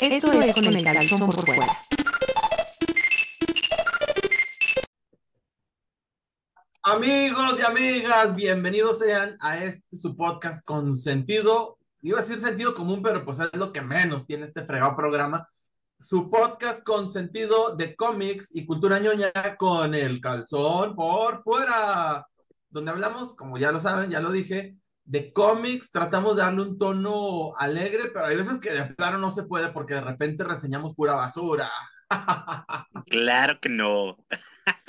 Esto es con el calzón por fuera. Amigos y amigas, bienvenidos sean a este su podcast con sentido, iba a decir sentido común, pero pues es lo que menos tiene este fregado programa. Su podcast con sentido de cómics y cultura ñoña con el calzón por fuera, donde hablamos, como ya lo saben, ya lo dije, de cómics, tratamos de darle un tono alegre, pero hay veces que de plano no se puede porque de repente reseñamos pura basura. Claro que no.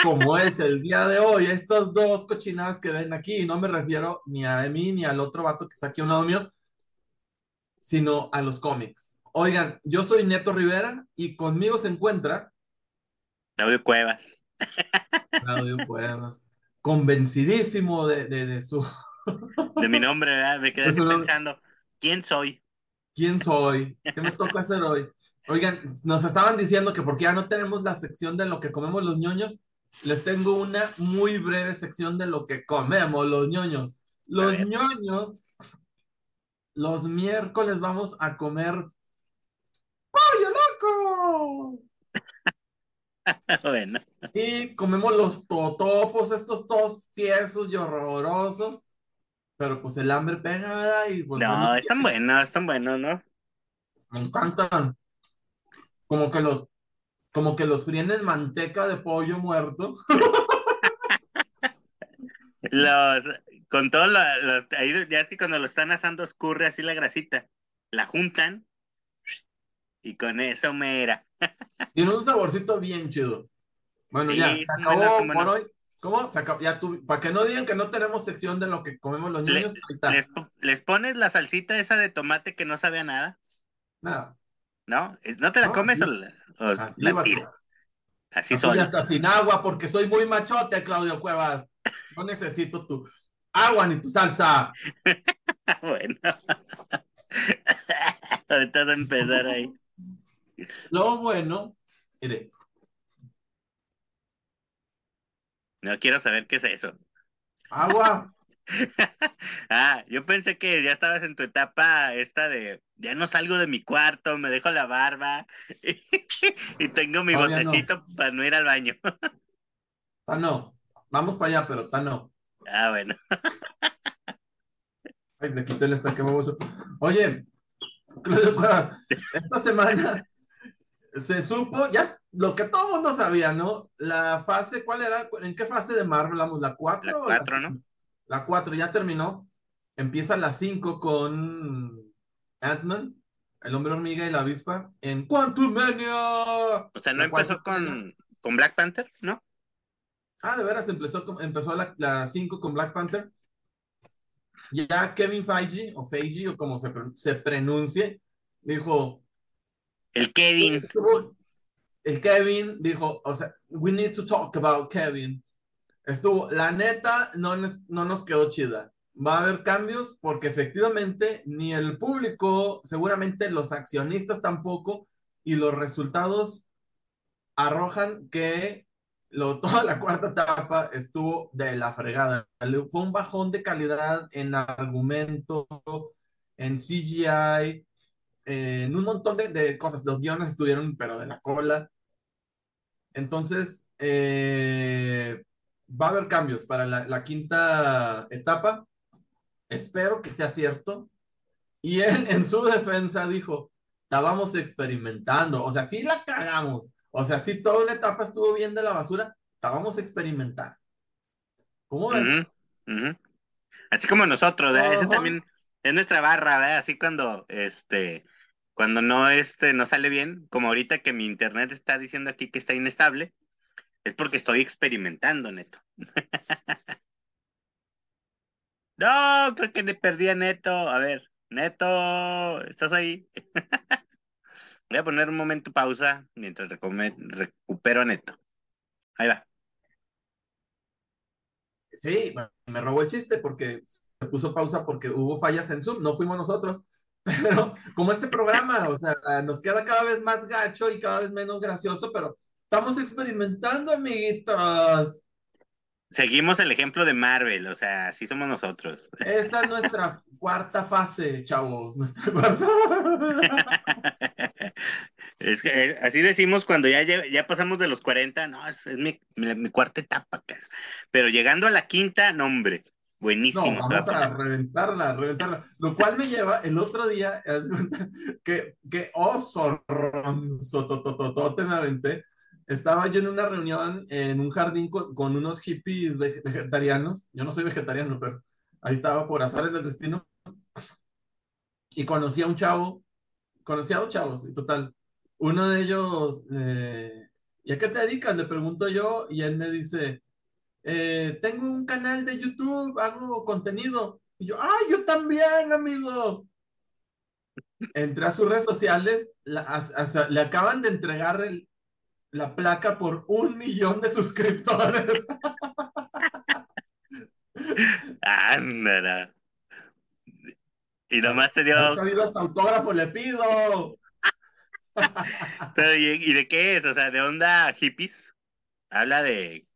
Como es el día de hoy, estos dos cochinadas que ven aquí, no me refiero ni a mí ni al otro vato que está aquí a un lado mío, sino a los cómics. Oigan, yo soy Neto Rivera y conmigo se encuentra Claudio Cuevas. Claudio Cuevas, convencidísimo de, de, de su De mi nombre, ¿verdad? Me quedé pensando, ¿quién soy? quién soy, qué me toca hacer hoy. Oigan, nos estaban diciendo que porque ya no tenemos la sección de lo que comemos los ñoños, les tengo una muy breve sección de lo que comemos los ñoños. Los ñoños, los miércoles vamos a comer pollo loco. bueno, Y comemos los totopos, estos todos tiesos y horrorosos. Pero pues el hambre pega, ¿verdad? Y pues no, bueno, están buenos, están buenos, ¿no? me encantan. Como que los, como que los fríen en manteca de pollo muerto. Los, con todos los, los- ahí ya es que cuando lo están asando escurre así la grasita, la juntan y con eso mera. Tiene un saborcito bien chido. Bueno, Sí, ya, se acabó buenos, son por hoy. ¿Cómo? Ya tu- para que no digan que no tenemos sección de lo que comemos los niños. Les, po- les pones la salsita esa de tomate que no sabe a nada, Nada. ¿no? ¿No te la No, comes o la, o Así, la va a ser. tiras? Así Así hasta sin agua, porque soy muy machote, Claudio Cuevas. No necesito tu agua ni tu salsa. Bueno. Ahorita vas a empezar ahí. Lo bueno, mire, No quiero saber qué es eso. agua. Ah, yo pensé que ya estabas en tu etapa esta de ya no salgo de mi cuarto, me dejo la barba y, tengo mi Todavía no. botecito para no ir al baño. Ta no. Vamos para allá, pero ta no. Ah, bueno. Ay, me quité el estaque. Oye, Claudio Cuevas, esta semana se supo, ya es lo que todo el mundo sabía, ¿no? La fase, ¿cuál era? ¿En qué fase de Marvel vamos? ¿La 4? La cuatro, ¿no? La 4 ya terminó. Empieza la 5 con Ant-Man, el hombre hormiga y la avispa en Quantum Mania. O sea, no se empezó con, con Black Panther, ¿no? Ah, de veras, empezó, con- empezó la, la 5 con Black Panther. Ya Kevin Feige, o Feige, o como se, se pronuncie, dijo, El Kevin. el Kevin dijo, o sea, we need to talk about Kevin. Estuvo, la neta, no, no nos quedó chida. Va a haber cambios porque efectivamente ni el público, seguramente los accionistas tampoco, y los resultados arrojan que lo, toda la cuarta etapa estuvo de la fregada. Fue un bajón de calidad en argumento, en CGI, en un montón de, de cosas. Los guiones estuvieron, pero de la cola. Entonces, eh, va a haber cambios para la, la quinta etapa. Espero que sea cierto. Y él, en su defensa, dijo: Estábamos experimentando. O sea, sí la cagamos. O sea, sí, toda una etapa estuvo bien de la basura. Estábamos experimentando. ¿Cómo ves? Ujú, ujú. Así como nosotros, ¿verdad? Ese Ajá. también es nuestra barra, ¿verdad? Así cuando, este, cuando no, este, no sale bien, como ahorita que mi internet está diciendo aquí que está inestable, es porque estoy experimentando, Neto. No, creo que le perdí a Neto. A ver, Neto, ¿estás ahí? Voy a poner un momento pausa mientras recupero a Neto. Ahí va. Sí, me robó el chiste porque se puso pausa porque hubo fallas en Zoom, no fuimos nosotros, pero como este programa, o sea, nos queda cada vez más gacho y cada vez menos gracioso, pero estamos experimentando, amiguitos. Seguimos el ejemplo de Marvel, o sea, así somos nosotros. Esta es nuestra cuarta fase, chavos, nuestra cuarta. Es que eh, así decimos cuando ya, ya pasamos de los 40, no, es, es mi, mi- mi cuarta etapa. Pero llegando a la quinta, no, hombre, buenísimo. va vamos a reventarla, reventarla. Lo cual me lleva el otro día, haz de cuenta, que, que oh, zorronzotototote me aventé. Estaba yo en una reunión en un jardín con, con unos hippies vege- vegetarianos. Yo no soy vegetariano, pero ahí estaba por azares del destino. Y conocí a un chavo, conocí a dos chavos, y total. Uno de ellos, eh, ¿y a qué te dedicas? Le pregunto yo, y él me dice, eh, tengo un canal de YouTube, hago contenido. Y yo, ¡ay, yo también, amigo! Entré a sus redes sociales, la- le acaban de entregar el- la placa por un millón de suscriptores. Ándala. Y nomás te dio. He sabido hasta autógrafo le pido. Pero, ¿y, y de qué es? O sea, ¿de onda hippies? Habla de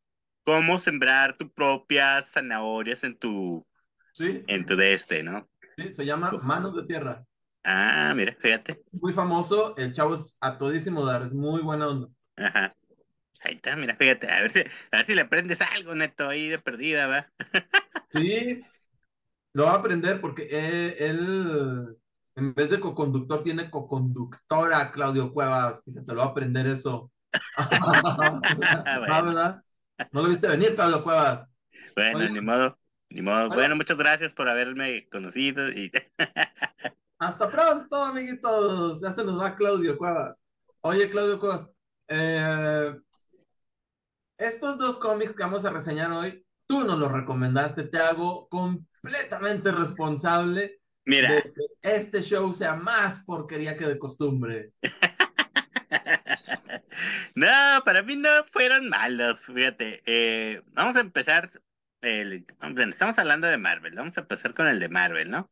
cómo sembrar tus propias zanahorias en tu, Sí, en tu de este, ¿no? sí, se llama Manos de Tierra. Ah, mira, fíjate. Muy famoso, el chavo es a todísimo dar, es muy buena onda. Ajá. Ahí está, mira, fíjate. A ver si, a ver si le aprendes algo, neto, ahí de perdida, va. Sí, lo va a aprender porque él, en vez de coconductor, tiene coconductora, Claudio Cuevas. Fíjate, lo va a aprender eso. Ah, Bueno. ¿verdad? No lo viste venir, Claudio Cuevas. Bueno, Oye. ni modo, ni modo. Bueno. Bueno, muchas gracias por haberme conocido y Hasta pronto, amiguitos. Ya se nos va Claudio Cuevas. Oye, Claudio Cuevas, eh, estos dos cómics que vamos a reseñar hoy, tú nos los recomendaste. Te hago completamente responsable mira, de que este show sea más porquería que de costumbre. no, para mí no fueron malos, fíjate. Eh, vamos a empezar, el, estamos hablando de Marvel, vamos a empezar con el de Marvel, ¿no?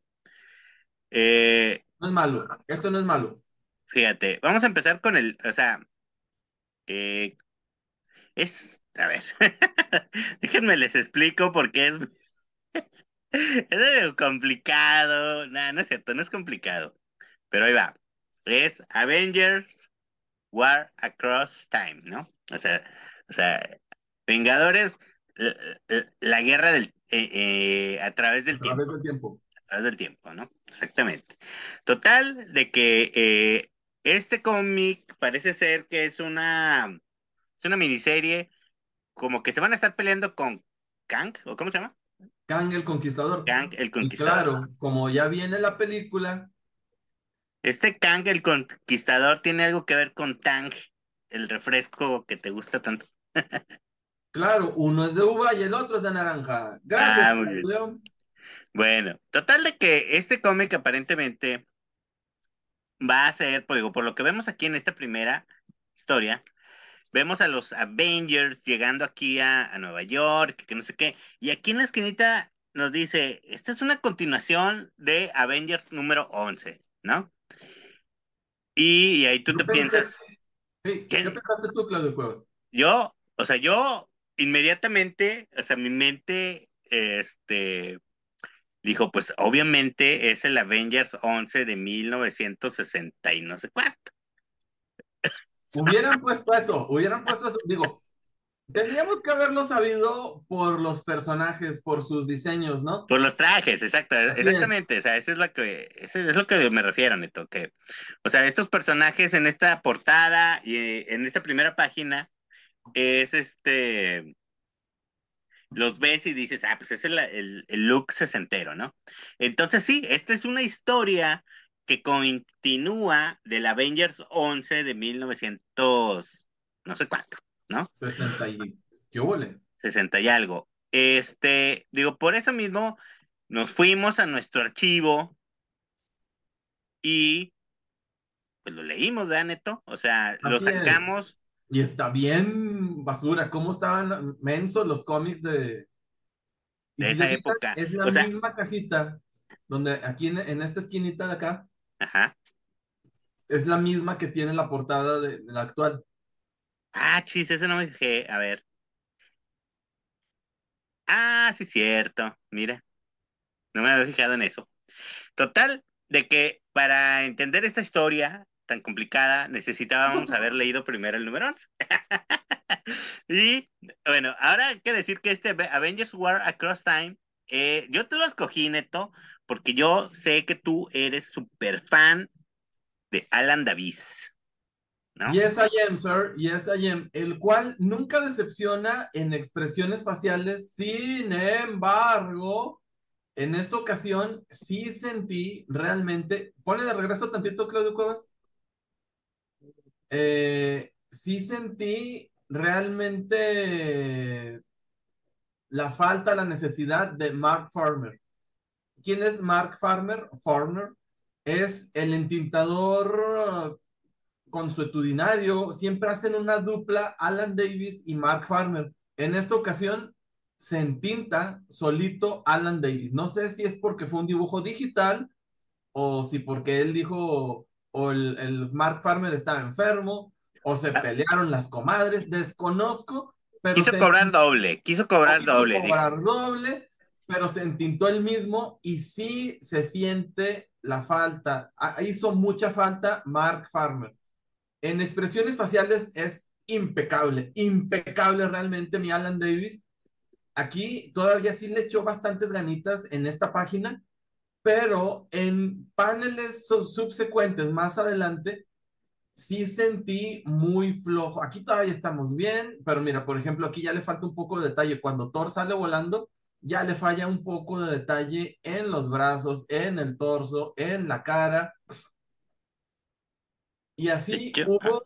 Eh, No es malo, esto no es malo. fíjate, vamos a empezar con el, o sea, eh, es, a ver, déjenme les explico porque es, es complicado, no, no es cierto, no es complicado, pero ahí va, es Avengers War Across Time, ¿no? O sea, o sea, Vengadores, la, la- la guerra del, eh, eh, a través del A tiempo través del tiempo. a través del tiempo, ¿no? Exactamente. Total, de que eh, este cómic parece ser que es una, es una miniserie, como que se van a estar peleando con Kang, ¿o cómo se llama? Kang el Conquistador. Kang el Y Conquistador. claro, como ya viene la película, Este Kang el Conquistador tiene algo que ver con Tang, el refresco que te gusta tanto. claro, uno es de uva y el otro es de naranja. Gracias, Ah, muy bien. Claudio. Bueno, total de que este cómic aparentemente va a ser, pues, digo, por lo que vemos aquí en esta primera historia, vemos a los Avengers llegando aquí a, a Nueva York, que no sé qué, y aquí en la esquinita nos dice, esta es una continuación de Avengers número 11, ¿no? Y, y ahí tú te pensé- piensas. ¿Qué pensaste tú, Claudio Cuevas? yo, o sea, yo inmediatamente, o sea, mi mente, este, dijo, pues obviamente es el Avengers 11 de 1960 y no sé cuánto. Hubieran puesto eso, hubieran puesto eso. Digo, tendríamos que haberlo sabido por los personajes, por sus diseños, ¿no? Por los trajes, exacto, Así es. exactamente, o sea, eso es lo que, eso es lo que me refiero, Neto, que, o sea, estos personajes en esta portada y eh, en esta primera página es este, los ves y dices, ah, pues es el, el, el look sesentero, ¿no? Entonces sí, esta es una historia que continúa del Avengers 11 de 1900, no sé cuánto, ¿no? 60 y... ¿Qué huele? 60 y algo. Este, digo, por eso mismo nos fuimos a nuestro archivo y pues lo leímos, ¿verdad, Neto? O sea, lo es. sacamos, Y está bien basura. ¿Cómo estaban mensos los cómics de... De esa época. Es la O sea- misma cajita, donde aquí en, en esta esquinita de acá, ajá. es la misma que tiene la portada de, de la actual. Ah, chis, ese no me fijé, a ver. Ah, sí, cierto, mira, no me había fijado en eso. Total, de que para entender esta historia tan complicada, necesitábamos haber leído primero el número 11. y bueno, ahora hay que decir que este Avengers War Across Time, eh, yo te lo escogí, Neto, porque yo sé que tú eres súper fan de Alan Davis. ¿No? Yes, I am, sir. Yes, I am. El cual nunca decepciona en expresiones faciales. Sin embargo, en esta ocasión sí sentí realmente. Ponle de regreso tantito, Claudio Cuevas. Eh, sí sentí realmente la falta, la necesidad de Mark Farmer. ¿Quién es Mark Farmer? Farmer es el entintador consuetudinario. Siempre hacen una dupla Alan Davis y Mark Farmer. En esta ocasión se entinta solito Alan Davis. No sé si es porque fue un dibujo digital o si porque él dijo o el, el Mark Farmer estaba enfermo o se pelearon las comadres. Desconozco. Pero quiso se cobrar doble, quiso cobrar quiso doble. dijo. cobrar doble, pero se entintó el mismo y sí se siente la falta. Ah, Hizo mucha falta Mark Farmer. En expresiones faciales es impecable, impecable realmente mi Alan Davis. Aquí todavía sí le echó bastantes ganitas en esta página, pero en paneles sub- subsecuentes más adelante sí sentí muy flojo. Aquí todavía estamos bien, pero mira, por ejemplo, aquí ya le falta un poco de detalle. Cuando Thor sale volando, ya le falla un poco de detalle en los brazos, en el torso, en la cara. Y así hubo,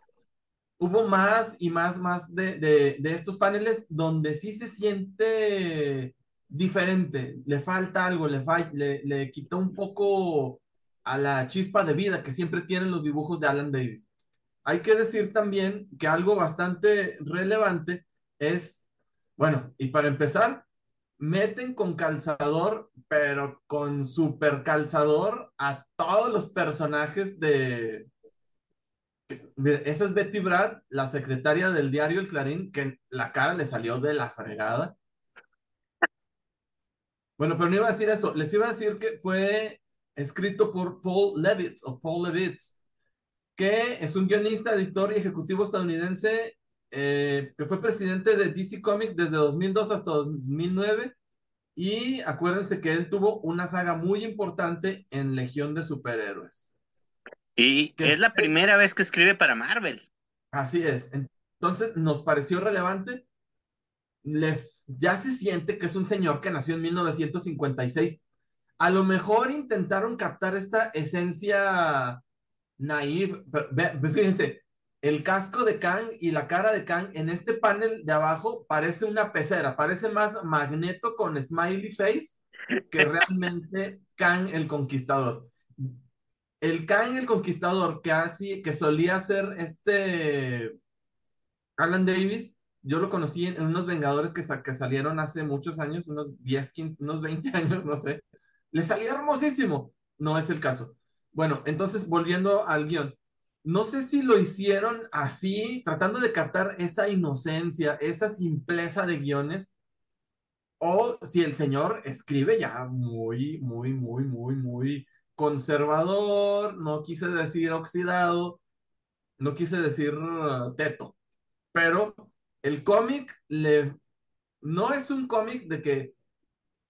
hubo más y más, más de, de, de estos paneles donde sí se siente diferente, le falta algo, le, fa- le, le quitó un poco a la chispa de vida que siempre tienen los dibujos de Alan Davis. Hay que decir también que algo bastante relevante es, bueno, y para empezar, meten con calzador, pero con super calzador a todos los personajes de... Esa es Betty Brad, la secretaria del diario El Clarín, que la cara le salió de la fregada. Bueno, pero no iba a decir eso, les iba a decir que fue escrito por Paul Levitz o Paul Levitz, que es un guionista, editor y ejecutivo estadounidense eh, que fue presidente de DC Comics desde 2002 hasta 2009 y acuérdense que él tuvo una saga muy importante en Legión de Superhéroes. Y es la primera vez que escribe para Marvel. Así es. Entonces nos pareció relevante. Le, ya se siente que es un señor que nació en 1956. A lo mejor intentaron captar esta esencia naive. Fíjense, el casco de Kang y la cara de Kang en este panel de abajo parece una pecera, parece más Magneto con smiley face que realmente Kang el Conquistador. El Kang el Conquistador que, así, que solía ser este Alan Davis, yo lo conocí en, en unos Vengadores que, sa- que salieron hace muchos años, unos 10, 15, unos 20 años, no sé. Le salía hermosísimo. No es el caso. Bueno, entonces volviendo al guion. No sé si lo hicieron así, tratando de captar esa inocencia, esa simpleza de guiones, o si el señor escribe ya muy, muy, muy, muy, muy conservador, no quise decir oxidado, no quise decir uh, teto, pero el cómic le, no es un cómic de que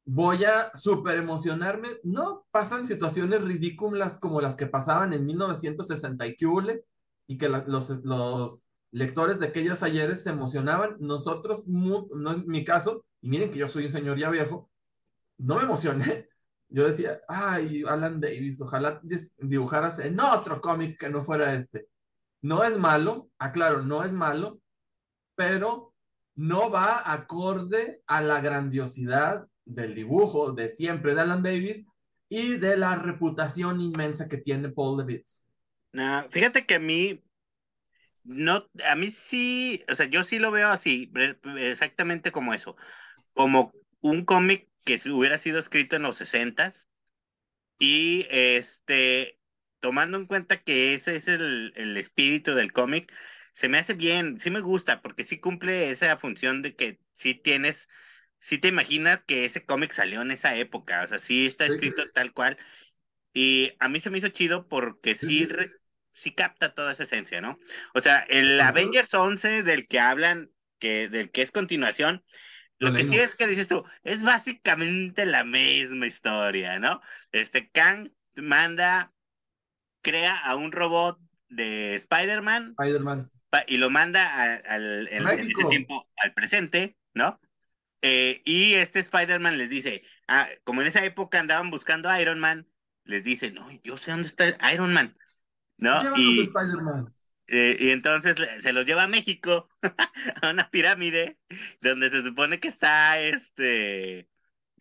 voy a super emocionarme, no, pasan situaciones ridículas como las que pasaban en 1960 y que los, los lectores de aquellos ayeres se emocionaban, nosotros, no en mi caso, y miren que yo soy un señor ya viejo, no me emocioné. Yo decía, ay, Alan Davis, ojalá dibujaras en otro cómic que no fuera este. No es malo, aclaro, no es malo, pero no va acorde a la grandiosidad del dibujo de siempre de Alan Davis y de la reputación inmensa que tiene Paul Levitz. No, fíjate que a mí, no, a mí sí, o sea, yo sí lo veo así, re- exactamente como eso, como un cómic que hubiera sido escrito en los sesentas y este, tomando en cuenta que ese es el, el espíritu del cómic, se me hace bien, sí me gusta, porque sí cumple esa función de que sí tienes, sí te imaginas que ese cómic salió en esa época, o sea, sí está Sí. escrito tal cual. Y a mí se me hizo chido porque Sí, sí, sí. capta toda esa esencia, ¿no? O sea, el. Avengers 11 del que hablan, que, del que es continuación, lo que sí es que dices tú, es básicamente la misma historia, ¿no? Este Kang manda, crea a un robot de Spider-Man y lo manda a- al, en- ese tiempo al presente, ¿no? Eh, y este Spider-Man les dice, ah, como en esa época andaban buscando a Iron Man, les dice, no, yo sé dónde está Iron Man, ¿no? Y, Spider-Man. Eh, y entonces se los lleva a México, a una pirámide, donde se supone que está este,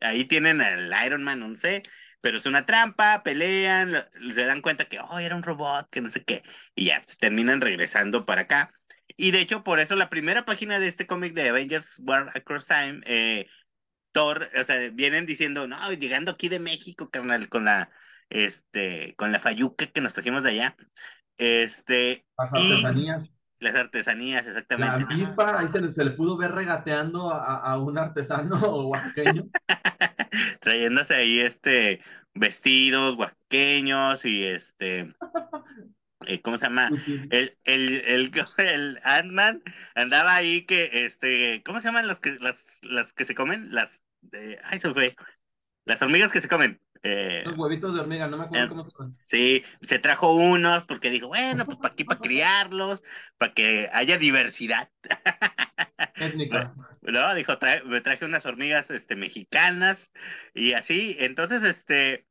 ahí tienen al Iron Man, no sé, pero es una trampa, pelean, se dan cuenta que, oh, era un robot, que no sé qué, y ya, terminan regresando para acá. Y de hecho, por eso la primera página de este cómic de Avengers War Across Time, eh, Thor, o sea, vienen diciendo, no, llegando aquí de México, carnal, con la, este, con la fayuca que nos trajimos de allá, este, Las artesanías. las artesanías, La exactamente. avispa, ahí se le, se le pudo ver regateando a, a un artesano oaxaqueño. trayéndose ahí este vestidos oaxaqueños y este eh, ¿cómo se llama? El, el, el, el Ant-Man andaba ahí que este, ¿cómo se llaman las que las, las que se comen? Las eh, ay se fue. Las hormigas que se comen. Eh, Los huevitos de hormiga, no me acuerdo Eh, cómo sí, se trajo unos porque dijo, bueno, pues para aquí para criarlos, para que haya diversidad. Étnica. ¿no? Dijo, trae- me traje unas hormigas este, mexicanas y así. Entonces, este,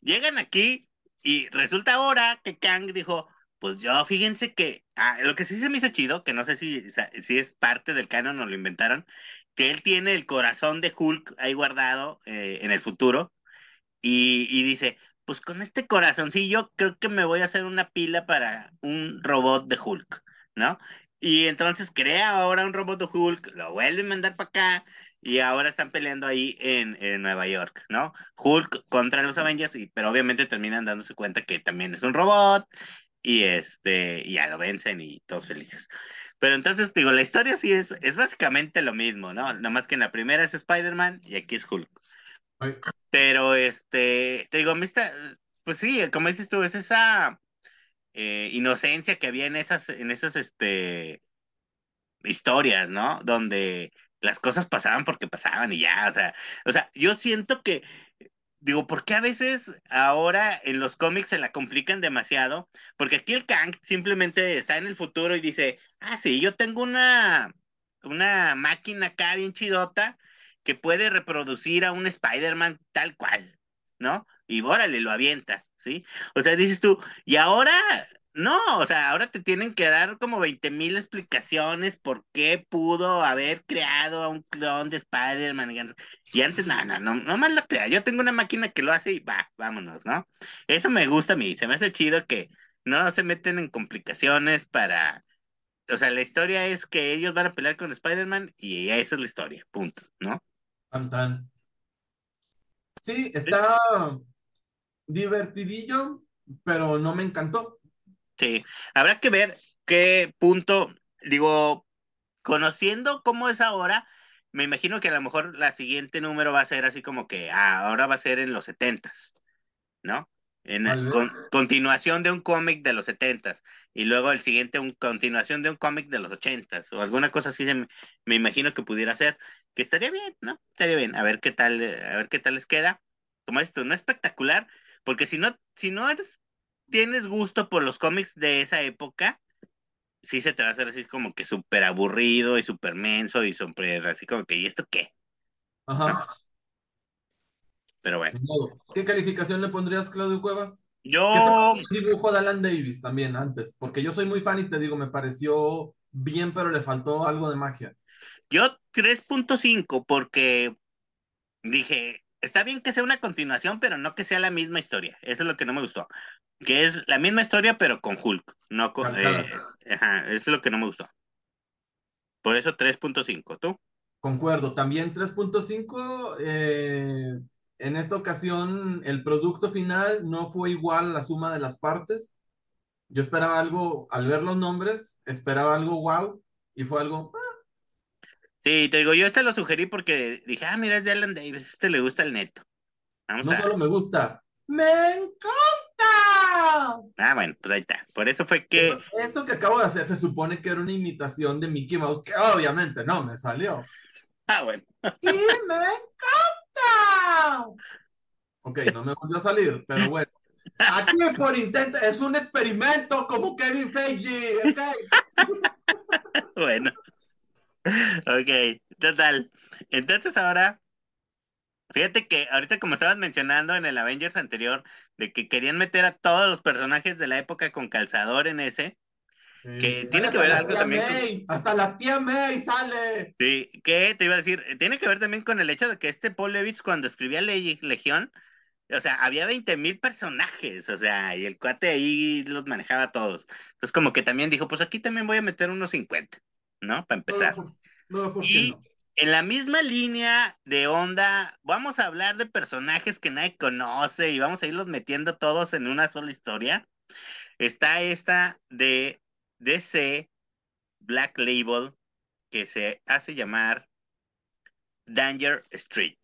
llegan aquí y resulta ahora que Kang dijo, pues yo, fíjense que, ah, lo que sí se me hizo chido, que no sé si, si es parte del canon o lo inventaron, que él tiene el corazón de Hulk ahí guardado eh, en el futuro y, dice, pues con este corazoncillo creo que me voy a hacer una pila para un robot de Hulk, ¿no? Y entonces crea ahora un robot de Hulk, lo vuelve a mandar para acá y ahora están peleando ahí en, en Nueva York, ¿no? Hulk contra los Avengers, y, pero obviamente terminan dándose cuenta que también es un robot y este y ya lo vencen y todos felices. Pero entonces digo, la historia sí es, es básicamente lo mismo, ¿no? Nada más que en la primera es Spider-Man y aquí es Hulk. Ay, Pero este, te digo, me está, pues sí, como dices tú, es esa eh, inocencia que había en esas, en esas este, historias, ¿no? Donde las cosas pasaban porque pasaban y ya, o sea, o sea, yo siento que, digo, ¿por qué a veces ahora en los cómics se la complican demasiado? Porque aquí el Kang simplemente está en el futuro y dice, ah, sí, yo tengo una, una máquina acá bien chidota que puede reproducir a un Spider-Man tal cual, ¿no? Y órale, lo avienta, ¿sí? O sea, dices tú, y ahora, no, o sea, ahora te tienen que dar como 20 mil explicaciones por qué pudo haber creado a un clon de Spider-Man. Y antes, no, no, no, no más lo crea. Yo tengo una máquina que lo hace y va, vámonos, ¿no? Eso me gusta a mí, se me hace chido que no se meten en complicaciones para... O sea, la historia es que ellos van a pelear con Spider-Man y esa es la historia, punto, ¿no? tan, tan. Sí, está divertidillo, pero no me encantó. Sí, habrá que ver qué punto, digo, conociendo cómo es ahora, me imagino que a lo mejor la siguiente número va a ser así como que ah, ahora va a ser en los setentas, ¿no? En con- continuación de un cómic de los setentas y luego el siguiente un continuación de un cómic de los ochentas o alguna cosa así se me, imagino que pudiera ser, que estaría bien, ¿no? Estaría bien, a ver qué tal, a ver qué tal les queda. Como esto, no espectacular, porque si no, si no eres, tienes gusto por los cómics de esa época, sí se te va a hacer así como que súper aburrido y súper menso y súper así como que, ¿y esto qué? Ajá. Pero bueno. ¿Qué calificación le pondrías, Claudio Cuevas? ¿Qué te yo, el dibujo de Alan Davis también antes? Porque yo soy muy fan y te digo, me pareció bien, pero le faltó algo de magia. yo 3.5 porque dije, está bien que sea una continuación, pero no que sea la misma historia. Eso es lo que no me gustó. Que es la misma historia, pero con Hulk. No con, eh, ajá, eso es lo que no me gustó. Por eso 3.5. ¿Tú? Concuerdo. También 3.5. eh, en esta ocasión, el producto final no fue igual a la suma de las partes. Yo esperaba algo, al ver los nombres, esperaba algo wow, y fue algo. ah, Sí, te digo, yo este lo sugerí porque dije, ah, mira, es de Alan Davis, este le gusta el neto. Vamos No a... solo me gusta, ¡me encanta! Ah, bueno, pues ahí está. Por eso fue que. Eso, eso que acabo de hacer se supone que era una imitación de Mickey Mouse, que obviamente no me salió. Ah, bueno. ¡Y me encanta! Ok, no me volvió a salir, pero bueno. Aquí por intento, es un experimento como Kevin Feige, ¿ok? Bueno. Ok, total. Entonces ahora, fíjate que ahorita como estabas mencionando en el Avengers anterior, de que querían meter a todos los personajes de la época con calzador en ese, Sí, que tiene que ver algo también con- hasta la tía May sale. Sí, que te iba a decir, tiene que ver también con el hecho de que este Paul Levitz cuando escribía Le- Legión, o sea, había 20 mil personajes, o sea, y el cuate ahí los manejaba todos. Entonces como que también dijo, pues aquí también voy a meter unos 50, ¿no? Para empezar. No, no, ¿por qué Y en la misma línea de onda, vamos a hablar de personajes que nadie conoce y vamos a irlos metiendo todos en una sola historia. Está esta de DC Black Label que se hace llamar Danger Street,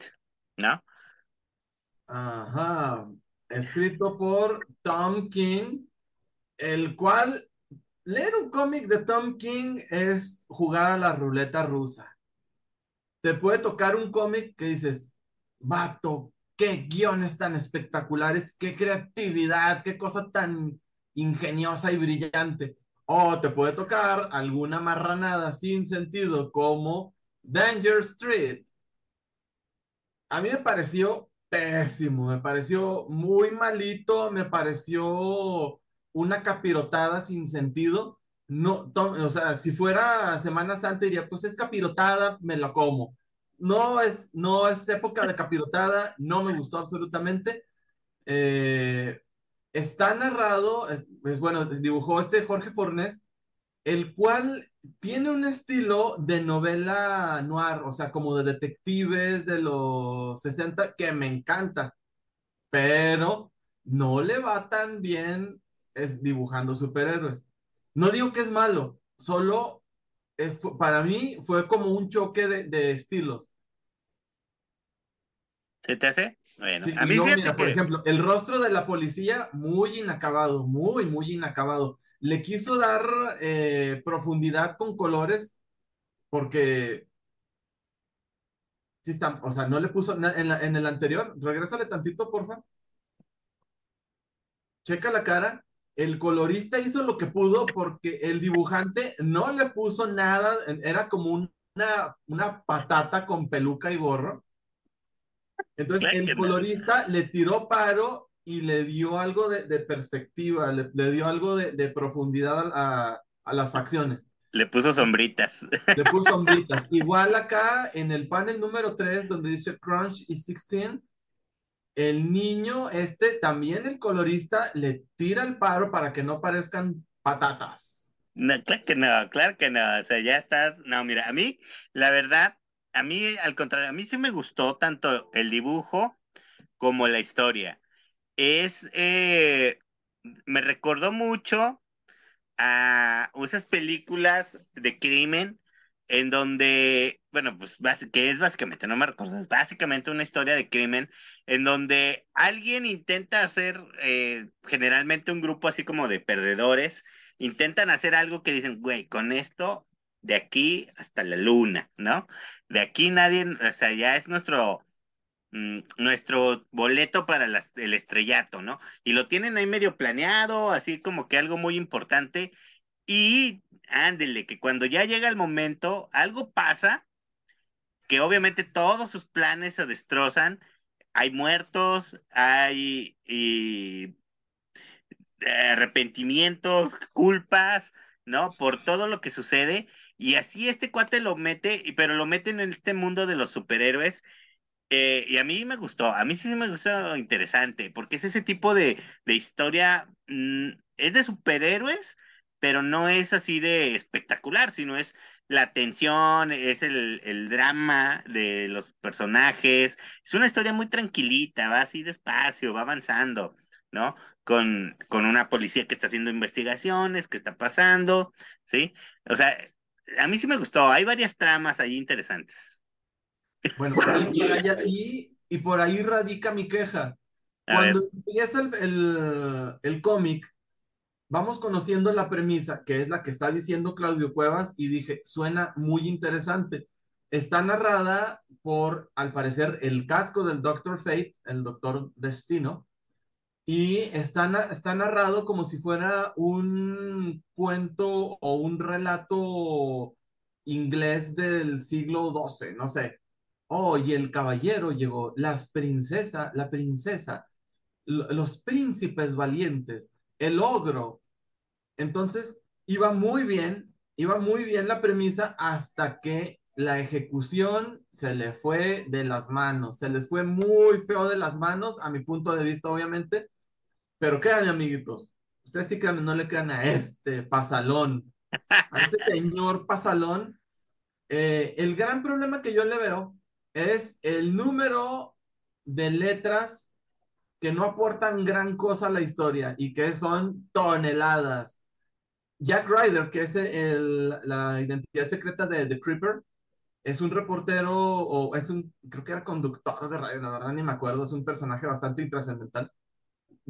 ¿no? Ajá. Escrito por Tom King, el cual leer un cómic de Tom King es jugar a la ruleta rusa. Te puede tocar un cómic que dices, vato, qué guiones tan espectaculares, qué creatividad, qué cosa tan ingeniosa y brillante. O te puede tocar alguna marranada sin sentido como Danger Street. A mí me pareció pésimo, me pareció muy malito, me pareció una capirotada sin sentido. No, o sea, si fuera Semana Santa diría, pues es capirotada, me la como. No es, no es época de capirotada, no me gustó absolutamente. Eh, está narrado, es- pues bueno, dibujó este Jorge Fornés, el cual tiene un estilo de novela noir, o sea, como de detectives de los 60, que me encanta, pero no le va tan bien es dibujando superhéroes. No digo que es malo, solo es- para mí fue como un choque de, de estilos. ¿Se te hace? Bueno, Sí, a mí fíjate mira, por ejemplo, el rostro de la policía muy inacabado, muy, muy inacabado. Le quiso dar eh, profundidad con colores porque sí está, o sea, no le puso en, la- en el anterior. Regrésale tantito, porfa. Checa la cara. El colorista hizo lo que pudo porque el dibujante no le puso nada, era como una, una patata con peluca y gorro. Entonces el colorista le tiró paro y le dio algo de, de perspectiva, le, le dio algo de, de profundidad a, a las facciones. le puso sombritas. Le puso sombritas. Igual acá en el panel número 3, donde dice Crunch y 16, el niño, este, también el colorista le tira el paro para que no parezcan patatas. No, claro que no, claro que no. O sea, ya estás. No, mira, a mí, la verdad, a mí, al contrario, a mí sí me gustó tanto el dibujo como la historia. Es, eh, me recordó mucho a esas películas de crimen en donde, bueno, pues que es básicamente, no me recuerdo, es básicamente una historia de crimen en donde alguien intenta hacer, eh, generalmente un grupo así como de perdedores, intentan hacer algo que dicen, güey, con esto, de aquí hasta la luna, ¿no? De aquí nadie, o sea, ya es nuestro, mm, nuestro boleto para el estrellato, ¿no? Y lo tienen ahí medio planeado, así como que algo muy importante. Y ándele, que cuando ya llega el momento, algo pasa, que obviamente todos sus planes se destrozan. Hay muertos, hay eh, arrepentimientos, culpas, ¿no? Por todo lo que sucede. Y así este cuate lo mete, pero lo mete en este mundo de los superhéroes. eh, y a mí me gustó, a mí sí me gustó interesante, porque es ese tipo de, de historia, mm, es de superhéroes, pero no es así de espectacular, sino es la tensión, es el, el drama de los personajes. Es una historia muy tranquilita, va así despacio, va avanzando, ¿no? Con, con una policía que está haciendo investigaciones, que está pasando, ¿sí? O sea, a mí sí me gustó, hay varias tramas ahí interesantes. Bueno, y, y- y por ahí radica mi queja. A ver, Cuando empieza el, el, el cómic, vamos conociendo la premisa, que es la que está diciendo Claudio Cuevas, y dije, suena muy interesante. Está narrada por, al parecer, el casco del Doctor Fate, el Doctor Destino, y está, está narrado como si fuera un cuento o un relato inglés del siglo XII, no sé. Oh, y el caballero llegó, las princesas, la princesa, los príncipes valientes, el ogro. Entonces, iba muy bien, iba muy bien la premisa hasta que la ejecución se le fue de las manos, se les fue muy feo de las manos, a mi punto de vista, obviamente, pero créanme, amiguitos, ustedes sí crean, no le crean a este pasalón, a este señor pasalón. Eh, el gran problema que yo le veo es el número de letras que no aportan gran cosa a la historia y que son toneladas. Jack Ryder, que es el, la identidad secreta de The Creeper, es un reportero o es un, creo que era conductor de radio, la verdad ni me acuerdo, es un personaje bastante intrascendental,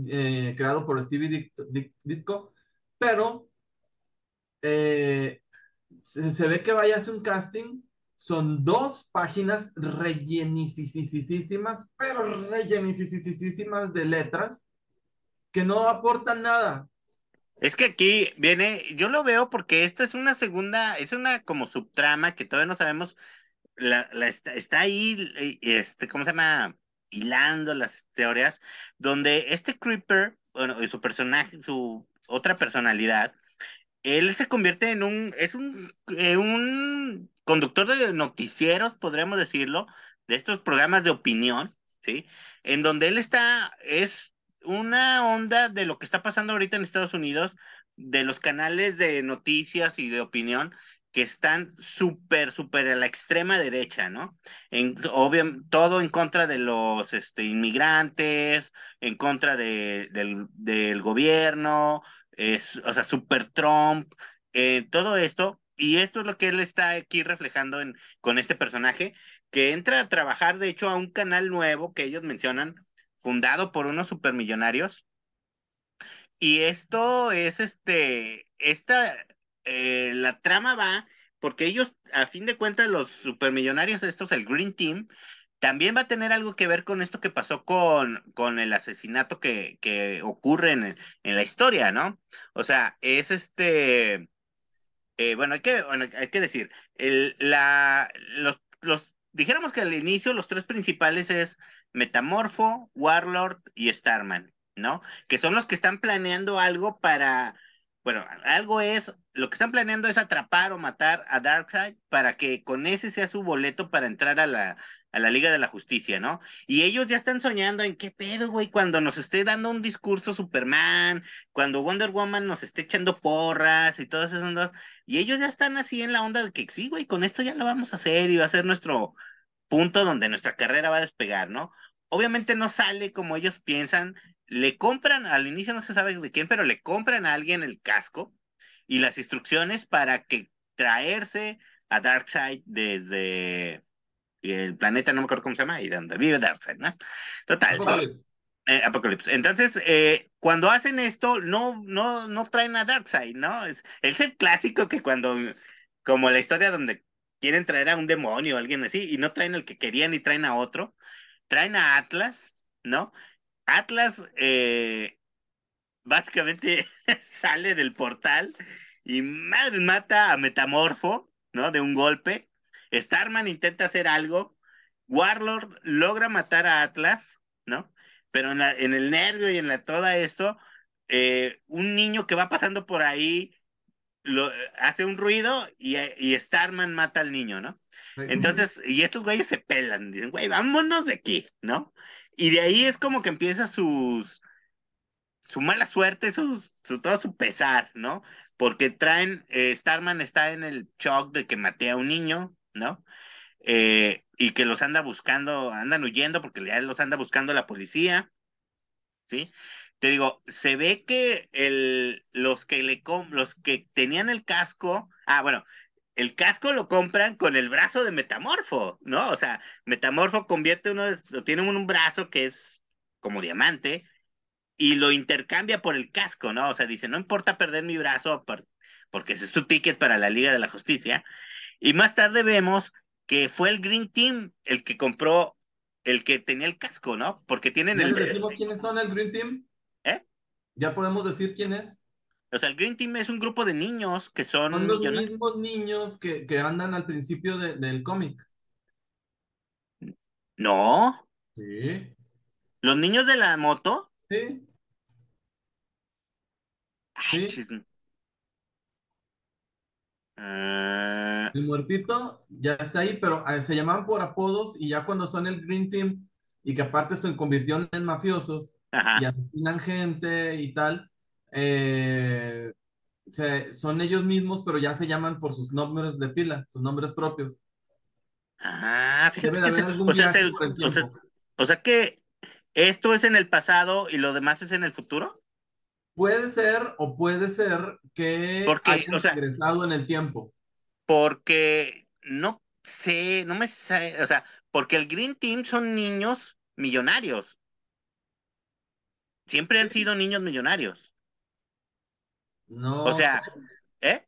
eh, creado por Stevie Ditko, pero eh, se, ve que vaya a hacer un casting, son dos páginas rellenisísimas, pero rellenisísimas de letras que no aportan nada. Es que aquí viene, yo lo veo porque esta es una segunda, es una como subtrama que todavía no sabemos, la, está, está, ahí, este, ¿cómo se llama? Hilando las teorías, donde este Creeper, bueno, su personaje, su otra personalidad, él se convierte en un, es un, eh, un conductor de noticieros, podríamos decirlo, de estos programas de opinión, ¿sí? En donde él está, es una onda de lo que está pasando ahorita en Estados Unidos, de los canales de noticias y de opinión que están súper, súper a la extrema derecha, ¿no? En, todo en contra de los este, inmigrantes, en contra de, del, gobierno, es, o sea, súper Trump, eh, todo esto, y esto es lo que él está aquí reflejando con este personaje, que entra a trabajar, de hecho, a un canal nuevo que ellos mencionan, fundado por unos supermillonarios. Y esto es este, esta, eh, la trama va porque ellos, a fin de cuentas, los supermillonarios, estos, el Green Team, también va a tener algo que ver con esto que pasó con, con el asesinato que, que ocurre en, en la historia, ¿no? O sea, es este, eh, bueno, hay que, decir, la, los, dijéramos que al inicio los tres principales es Metamorfo, Warlord y Starman, ¿no? Que son los que están planeando algo para, bueno, algo es, lo que están planeando es atrapar o matar a Darkseid para que con ese sea su boleto para entrar a la, a la Liga de la Justicia, ¿no? Y ellos ya están soñando en qué pedo, güey, cuando nos esté dando un discurso Superman, cuando Wonder Woman nos esté echando porras y todas esas ondas, y ellos ya están así en la onda de que sí, güey, con esto ya lo vamos a hacer y va a ser nuestro punto donde nuestra carrera va a despegar, ¿no? obviamente no sale como ellos piensan, le compran, al inicio no se sabe de quién, pero le compran a alguien el casco y las instrucciones para que traerse a Darkseid desde el planeta, no me acuerdo cómo se llama, y donde vive Darkseid, ¿no? Total. Apocalipsis. Eh, Entonces, eh, cuando hacen esto, no, no, no traen a Darkseid, ¿no? Es, es el clásico que cuando, como la historia donde quieren traer a un demonio o alguien así, y no traen el que querían y traen a otro, traen a Atlas, ¿no? Atlas eh, básicamente sale del portal y madre mata a Metamorfo, ¿no? De un golpe. Starman intenta hacer algo. Warlord logra matar a Atlas, ¿no? Pero en, el nervio y en la, todo esto, eh, un niño que va pasando por ahí lo, hace un ruido y, y Starman mata al niño, ¿no? Entonces, y estos güeyes se pelan, dicen, güey, vámonos de aquí, ¿no? Y de ahí es como que empieza sus, su mala suerte, su, todo su pesar, ¿no? Porque traen, eh, Starman está en el shock de que maté a un niño, ¿no? Eh, y que los anda buscando, andan huyendo porque ya los anda buscando la policía, ¿sí? Te digo, se ve que el, los que le los que tenían el casco, ah, bueno, el casco lo compran con el brazo de Metamorfo, ¿no? O sea, Metamorfo convierte uno, tiene un brazo que es como diamante, y lo intercambia por el casco, ¿no? O sea, dice, no importa perder mi brazo porque ese es tu ticket para la Liga de la Justicia. Y más tarde vemos que fue el Green Team el que compró, el que tenía el casco, ¿no? Porque tienen ¿Ya el... decimos quiénes son el Green Team? ¿Eh? ¿Ya podemos decir quién es? O sea, el Green Team es un grupo de niños que son... Son los mismos niños que, que andan al principio de, del cómic. No. Sí. ¿Los niños de la moto? Sí. Ay, chis- Ah, El muertito ya está ahí, pero ah, se llamaban por apodos y ya cuando son el Green Team y que aparte se convirtieron en mafiosos ajá. y asesinan gente y tal, eh, se- son ellos mismos, pero ya se llaman por sus nombres de pila, sus nombres propios. Ah, fíjate que se- sea, se- sea, o sea que esto es en el pasado y lo demás es en el futuro. Puede ser o puede ser que Porque, hayan o sea- regresado en el tiempo. Porque no sé, no me sé, o sea, porque el Green Team son niños millonarios. Siempre han sido niños millonarios. No, O sea. ¿eh?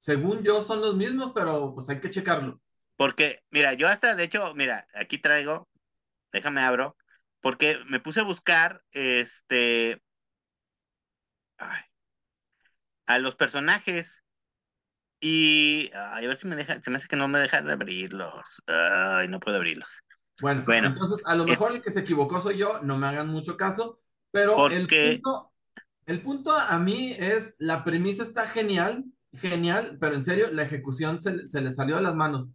según yo son los mismos, pero pues hay que checarlo. Porque, mira, yo hasta, de hecho, mira, aquí traigo, déjame abro, porque me puse a buscar, este, ay, a los personajes y, ay, a ver si me deja, se me hace que no me deja de abrirlos. Ay, no puedo abrirlos. Bueno, Bueno, entonces a lo es- mejor el que se equivocó soy yo, no me hagan mucho caso, pero el Porque- punto, el punto a mí es, la premisa está genial, genial, pero en serio, la ejecución se, se le salió de las manos.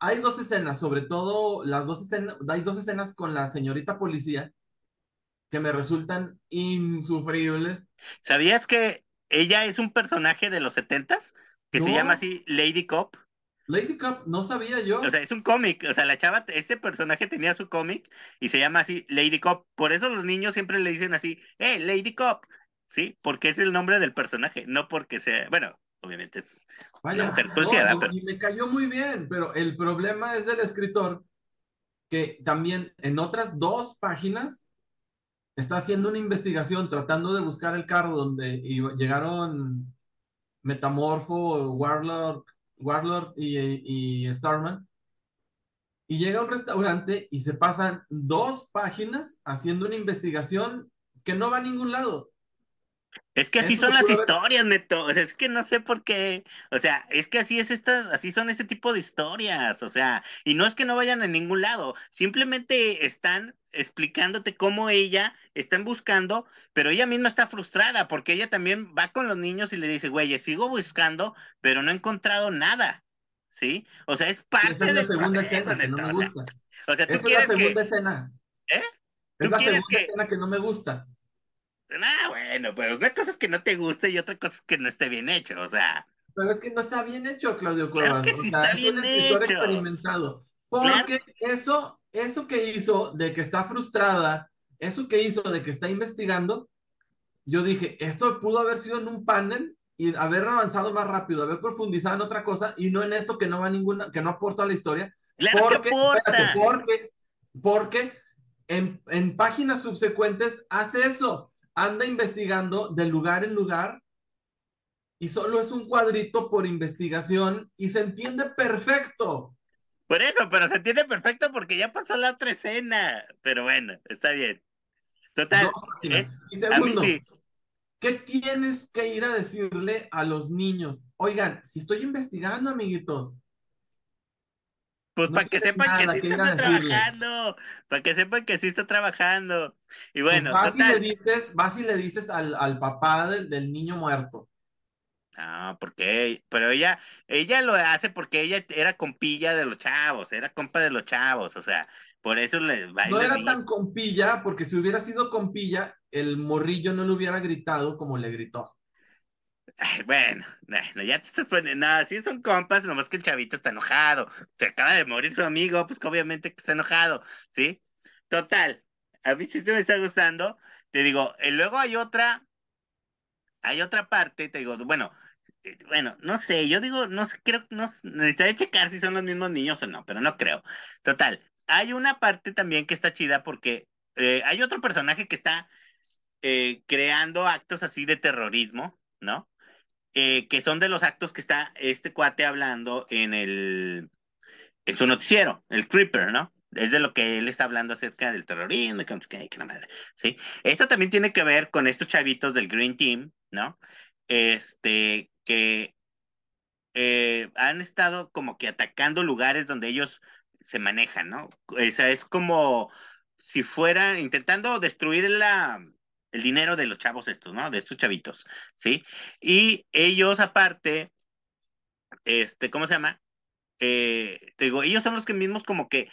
Hay dos escenas, sobre todo las dos escenas, hay dos escenas con la señorita policía que me resultan insufribles. ¿Sabías que ella es un personaje de los setentas? Que se No. llama así Lady Cop. Lady Cup, no sabía yo. O sea, es un cómic. O sea, la chava, este personaje tenía su cómic y se llama así Lady Cop. Por eso los niños siempre le dicen así, ¡Eh, Lady Cop! ¿Sí? Porque es el nombre del personaje, no porque sea. Bueno, obviamente es Vaya, una mujer no, policía, ¿verdad? y- Pero- y me cayó muy bien, pero el problema es del escritor que también en otras dos páginas está haciendo una investigación tratando de buscar el carro donde iba- llegaron Metamorfo, Warlord, Warlord y, y Starman. Y llega a un restaurante y se pasan dos páginas haciendo una investigación que no va a ningún lado. Es que así Eso son las historias, Neto. O sea, es que no sé por qué. O sea, es que así es esta, así son este tipo de historias. O sea, y no es que no vayan a ningún lado. Simplemente están explicándote cómo ella están buscando, pero ella misma está frustrada porque ella también va con los niños y le dice, güey, sigo buscando, pero no he encontrado nada. ¿Sí? O sea, es parte Esa es la segunda proceso, escena que no me O gusta. o sea, tú Esa es la quieres que. segunda escena. ¿Eh? Es ¿Tú la quieres segunda que- escena que no me gusta. Ah, bueno, pues una cosa es que no te guste y otra cosa es que no esté bien hecho. O sea. Pero es que no está bien hecho, Claudio Claro Cuevas. que o sí sea, está es un bien escritor hecho. experimentado. Claro. Porque eso, eso que hizo de que está frustrada, eso que hizo de que está investigando, yo dije, esto pudo haber sido en un panel y haber avanzado más rápido, haber profundizado en otra cosa y no en esto que no va ninguna, que no aporta a la historia. Claro porque, que espérate, porque, porque en, en páginas subsecuentes hace eso, anda investigando de lugar en lugar y solo es un cuadrito por investigación y se entiende perfecto. Por eso, pero se entiende perfecto porque ya pasó la otra escena. Pero bueno, está bien. Total. Eh, y segundo, sí. ¿qué tienes que ir a decirle a los niños? Oigan, si estoy investigando, amiguitos, Pues no para que sepan que sí que está trabajando. Para que sepan que sí está trabajando. Y bueno, pues vas, y le dices, vas y le dices al, al papá del, del niño muerto. No, porque, pero ella, ella lo hace porque ella era compilla de los chavos, era compa de los chavos, o sea, por eso le va No era tan compilla, porque si hubiera sido compilla, el morrillo no le hubiera gritado como le gritó. Ay, bueno, bueno, ya te estás poniendo, no, sí son compas, nomás que el chavito está enojado, se acaba de morir su amigo, pues que obviamente que está enojado, ¿sí? Total, a mí sí me está gustando, te digo, y luego hay otra, hay otra parte, te digo, bueno, bueno, no sé, yo digo, no sé, creo, no, necesitaría checar si son los mismos niños o no, pero no creo. Total, hay una parte también que está chida porque eh, hay otro personaje que está eh, creando actos así de terrorismo, ¿no? Eh, que son de los actos que está este cuate hablando en el en su noticiero, el Creeper, ¿no? Es de lo que él está hablando acerca del terrorismo, que, que la madre, ¿sí? Esto también tiene que ver con estos chavitos del Green Team, ¿no? Este, que eh, han estado como que atacando lugares donde ellos se manejan, ¿no? O sea, es como si fuera intentando destruir la, el dinero de los chavos estos, ¿no? De estos chavitos, ¿sí? Y ellos aparte, este, ¿cómo se llama? Eh, te digo, ellos son los que mismos como que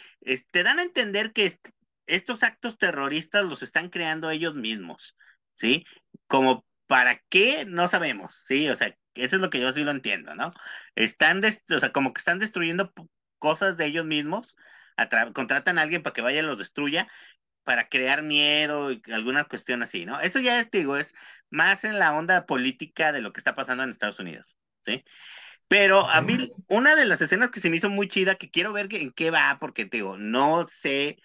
te dan a entender que estos actos terroristas los están creando ellos mismos, ¿sí? Como para qué, no sabemos, ¿sí? O sea, eso es lo que yo sí lo entiendo, ¿no? Están, o sea, como que están destruyendo cosas de ellos mismos, contratan a alguien para que vaya y los destruya, para crear miedo y alguna cuestión así, ¿no? Eso ya te digo, es más en la onda política de lo que está pasando en Estados Unidos, ¿sí? Pero a mí, una de las escenas que se me hizo muy chida, que quiero ver en qué va, porque te digo, no sé,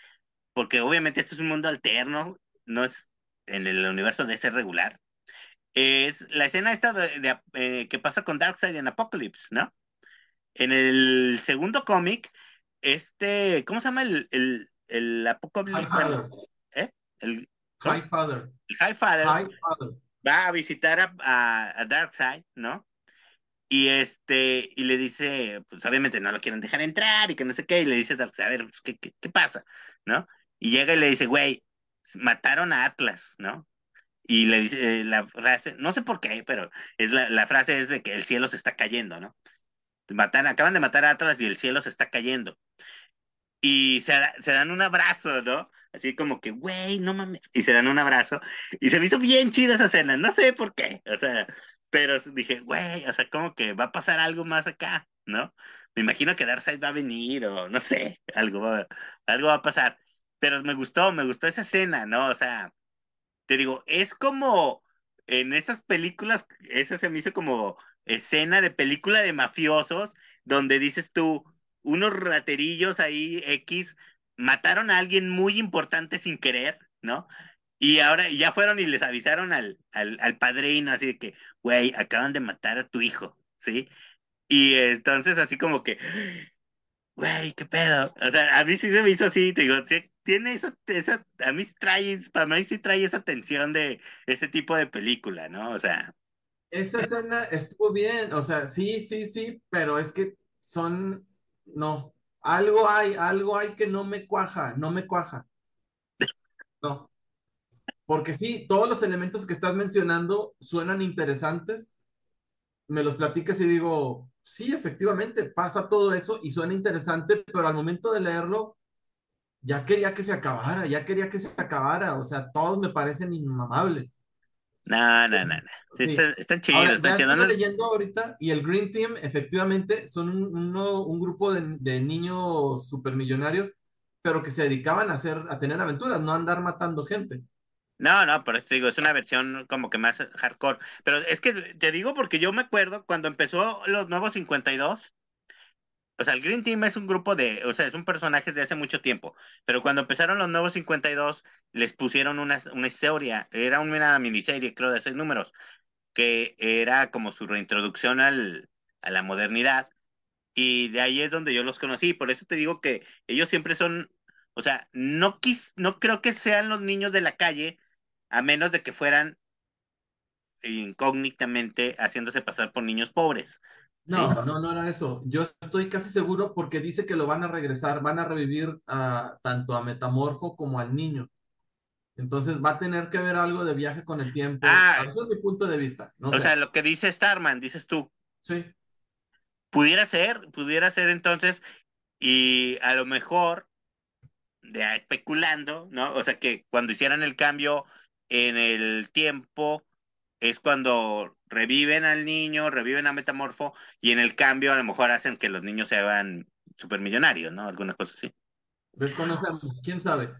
porque obviamente esto es un mundo alterno, no es en el universo de ser regular, es la escena esta de, eh, que pasa con Darkseid en Apocalypse, ¿no? En el segundo cómic, este, ¿cómo se llama el, el, el Apocalypse? ¿Eh? El, High Father. El High Father. Va a visitar a, a Darkseid, ¿no? Y este, y le dice, pues obviamente no lo quieren dejar entrar y que no sé qué, y le dice, a ver, pues, ¿qué, qué, qué pasa? ¿No? Y llega y le dice, güey, mataron a Atlas, ¿no? Y le dice eh, la frase, no sé por qué, pero es la, frase es de que el cielo se está cayendo, ¿no? Matan, acaban de matar a Atlas y el cielo se está cayendo. Y se, dan un abrazo, ¿no? Así como que, güey, no mames. Y se dan un abrazo. Y se me hizo bien chida esa escena, no sé por qué. O sea, pero dije, güey, o sea, como que va a pasar algo más acá, ¿no? Me imagino que Darkseid va a venir o no sé, algo algo va a pasar. Pero me gustó, me gustó esa escena, ¿no? O sea, te digo, es como en esas películas, esa se me hizo como escena de película de mafiosos, donde dices tú, unos raterillos ahí X mataron a alguien muy importante sin querer, ¿no? Y ahora ya fueron y les avisaron al, al, al padrino, así de que, güey, acaban de matar a tu hijo, ¿sí? Y entonces así como que, güey, qué pedo. O sea, a mí sí se me hizo así, te digo, tiene esa, esa, a mí trae, para mí sí trae esa tensión de ese tipo de película, ¿no? O sea. Esa escena estuvo bien, o sea, sí, sí, sí, pero es que son, no, algo hay, algo hay que no me cuaja, no me cuaja. No. Porque sí, todos los elementos que estás mencionando suenan interesantes. Me los platicas y digo, sí, efectivamente, pasa todo eso y suena interesante, pero al momento de leerlo, ya quería que se acabara, ya quería que se acabara. O sea, todos me parecen inmamables. No, no, no, no. Están, chidos, están chidos. Estoy leyendo ahorita y el Green Team, efectivamente, son un, un grupo de, de niños supermillonarios, pero que se dedicaban a hacer, a tener aventuras, no a andar matando gente. No, no, por eso te digo, es una versión como que más hardcore. Pero es que te digo porque yo me acuerdo cuando empezó los nuevos 52. O sea, el Green Team es un grupo de, o sea, es un personaje de hace mucho tiempo. Pero cuando empezaron los nuevos 52, les pusieron una, una historia. Era una miniserie, creo, de seis números. Que era como su reintroducción al, a la modernidad. Y de ahí es donde yo los conocí. Por eso te digo que ellos siempre son, o sea, no, quis, no creo que sean los niños de la calle a menos de que fueran incógnitamente haciéndose pasar por niños pobres. No, no, no era eso. Yo estoy casi seguro porque dice que lo van a regresar, van a revivir a, tanto a Metamorfo como al niño. Entonces va a tener que haber algo de viaje con el tiempo. Ah, es mi punto de vista. o sea, lo que dice Starman, dices tú. Sí. Pudiera ser, pudiera ser entonces, y a lo mejor, de especulando, ¿no? O sea, que cuando hicieran el cambio en el tiempo es cuando reviven al niño, reviven a Metamorfo, y en el cambio a lo mejor hacen que los niños se hagan supermillonarios, ¿no? Alguna cosa así. Desconocemos, quién sabe.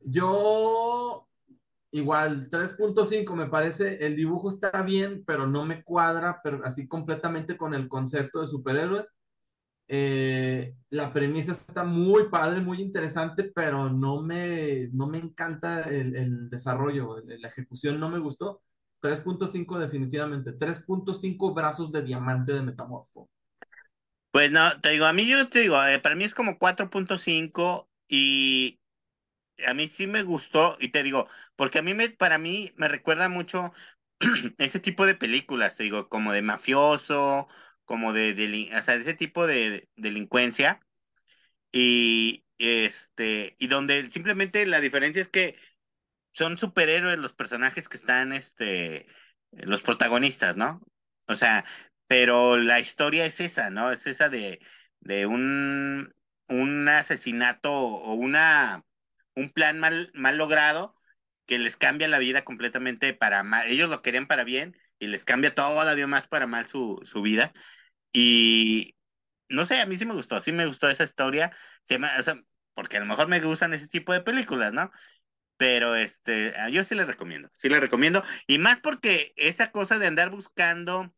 Yo, igual, 3.5 me parece, el dibujo está bien, pero no me cuadra, pero así completamente con el concepto de superhéroes. Eh, la premisa está muy padre, muy interesante, pero no me, no me encanta el desarrollo, la ejecución no me gustó. 3.5 definitivamente, 3.5 brazos de diamante de metamorfo. Pues no, te digo, a mí yo te digo, eh, para mí es como 4.5 y a mí sí me gustó y te digo, porque a mí me, para mí me recuerda mucho ese tipo de películas, te digo, como de mafioso, como de, de, o sea, ese tipo de delincuencia y este y donde simplemente la diferencia es que son superhéroes los personajes que están este los protagonistas, ¿no? O sea, pero la historia es esa, ¿no? Es esa de, de un, un asesinato o una un plan mal, mal logrado que les cambia la vida completamente para mal. Ellos lo querían para bien y les cambia todavía más para mal su, su vida. Y no sé, a mí sí me gustó, sí me gustó esa historia, porque a lo mejor me gustan ese tipo de películas, ¿no? Pero este, yo sí le recomiendo, sí le recomiendo. Y más porque esa cosa de andar buscando,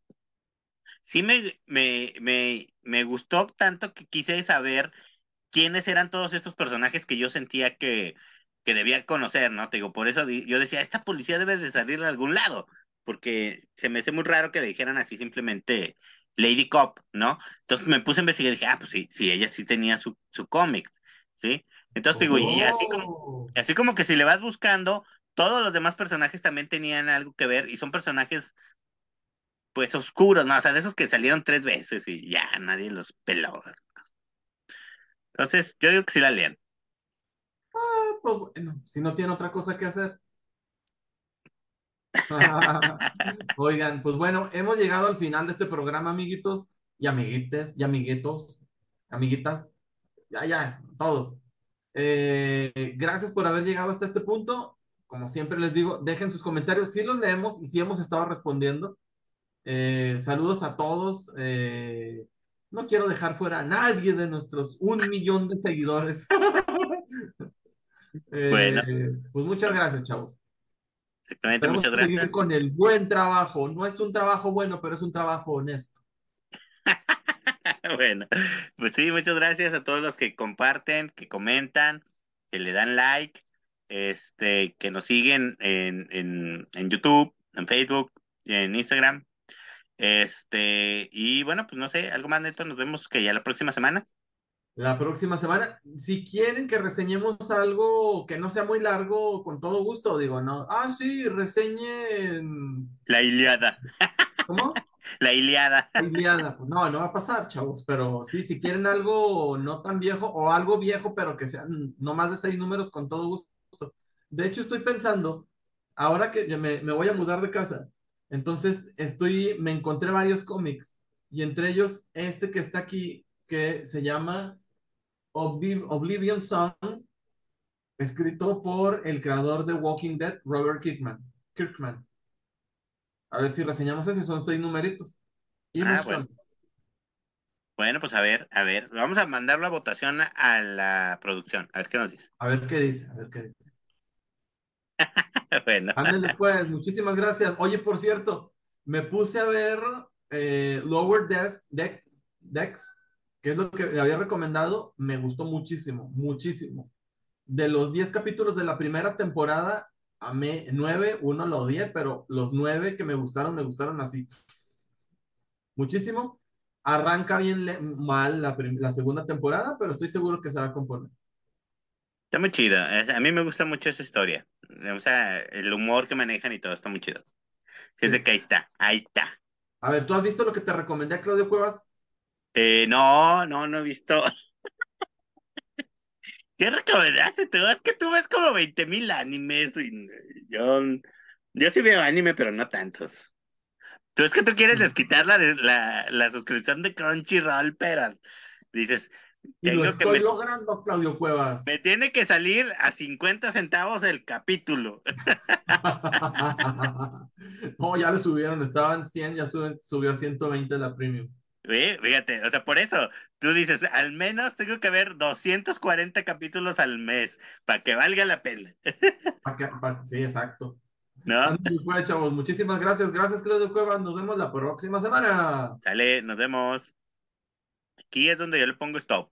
sí me, me, me, me gustó tanto que quise saber quiénes eran todos estos personajes que yo sentía que, que debía conocer, ¿no? Te digo, por eso yo decía, esta policía debe de salir de algún lado, porque se me hace muy raro que le dijeran así simplemente Lady Cop, ¿no? Entonces me puse a investigar y dije, ah, pues sí, sí, ella sí tenía su, su cómic, ¿sí? Entonces digo, y así como, oh. así como que si le vas buscando, todos los demás personajes también tenían algo que ver y son personajes pues oscuros, ¿no? O sea, de esos que salieron tres veces y ya nadie los peló. Entonces, yo digo que sí la lean. Ah, pues bueno, si no tiene otra cosa que hacer. Oigan, pues bueno, hemos llegado al final de este programa, amiguitos y amiguites y amiguitos, amiguitas, ya, ya, todos. Eh, gracias por haber llegado hasta este punto. Como siempre les digo, dejen sus comentarios, si los leemos y si hemos estado respondiendo. Eh, saludos a todos. Eh, no quiero dejar fuera a nadie de nuestros un millón de seguidores. bueno. Pues muchas gracias, chavos. Exactamente, muchas gracias. seguir con el buen trabajo. No es un trabajo bueno, pero es un trabajo honesto. bueno, pues sí, muchas gracias a todos los que comparten, que comentan, que le dan like, este, que nos siguen en, en, en YouTube, en Facebook, en Instagram. Este, y bueno, pues no sé, algo más neto, nos vemos que ya la próxima semana. La próxima semana, si quieren que reseñemos algo que no sea muy largo, con todo gusto, digo, no. Ah, sí, reseñen. La Iliada. ¿Cómo? La Iliada. Iliada. Pues no, no va a pasar, chavos, pero sí, si quieren algo no tan viejo o algo viejo, pero que sean no más de seis números, con todo gusto. De hecho, estoy pensando, ahora que me, voy a mudar de casa, entonces estoy, me encontré varios cómics y entre ellos este que está aquí, que se llama Oblivion Song, escrito por el creador de Walking Dead, Robert. Kirkman. A ver si reseñamos ese, son seis numeritos. Y ah, bueno. pues a ver, a ver, vamos a mandar la votación a la producción, a ver qué nos dice. A ver qué dice, a ver qué dice. bueno. Anden después, muchísimas gracias. Oye, por cierto, me puse a ver eh, Lower Deck, Decks que es lo que había recomendado, me gustó muchísimo, muchísimo. De los 10 capítulos de la primera temporada, amé 9, uno lo odié, pero los 9 que me gustaron, me gustaron así. Muchísimo. Arranca bien mal la, la segunda temporada, pero estoy seguro que se va a componer. Está muy chido. A mí me gusta mucho esa historia. O sea, el humor que manejan y todo está muy chido. Siente que ahí está, ahí está. A ver, ¿tú has visto lo que te recomendé a Claudio Cuevas? Eh, no, no, no he visto. ¿Qué recomendaste tú? Es que tú ves como 20 mil animes y yo, yo sí veo anime, pero no tantos. Tú es que tú quieres desquitar la, la, la suscripción de Crunchyroll, pero dices... Y lo estoy logrando, Claudio Cuevas. Me tiene que salir a 50 centavos el capítulo. no, ya le subieron, estaban 100, ya subió a 120 la premium. Fíjate, o sea, por eso tú dices, al menos tengo que ver 240 capítulos al mes para que valga la pena. sí, exacto. ¿No? Pues, chavos, muchísimas gracias. Gracias, Claudio Cuevas. Nos vemos la próxima semana. Dale, nos vemos. Aquí es donde yo le pongo stop.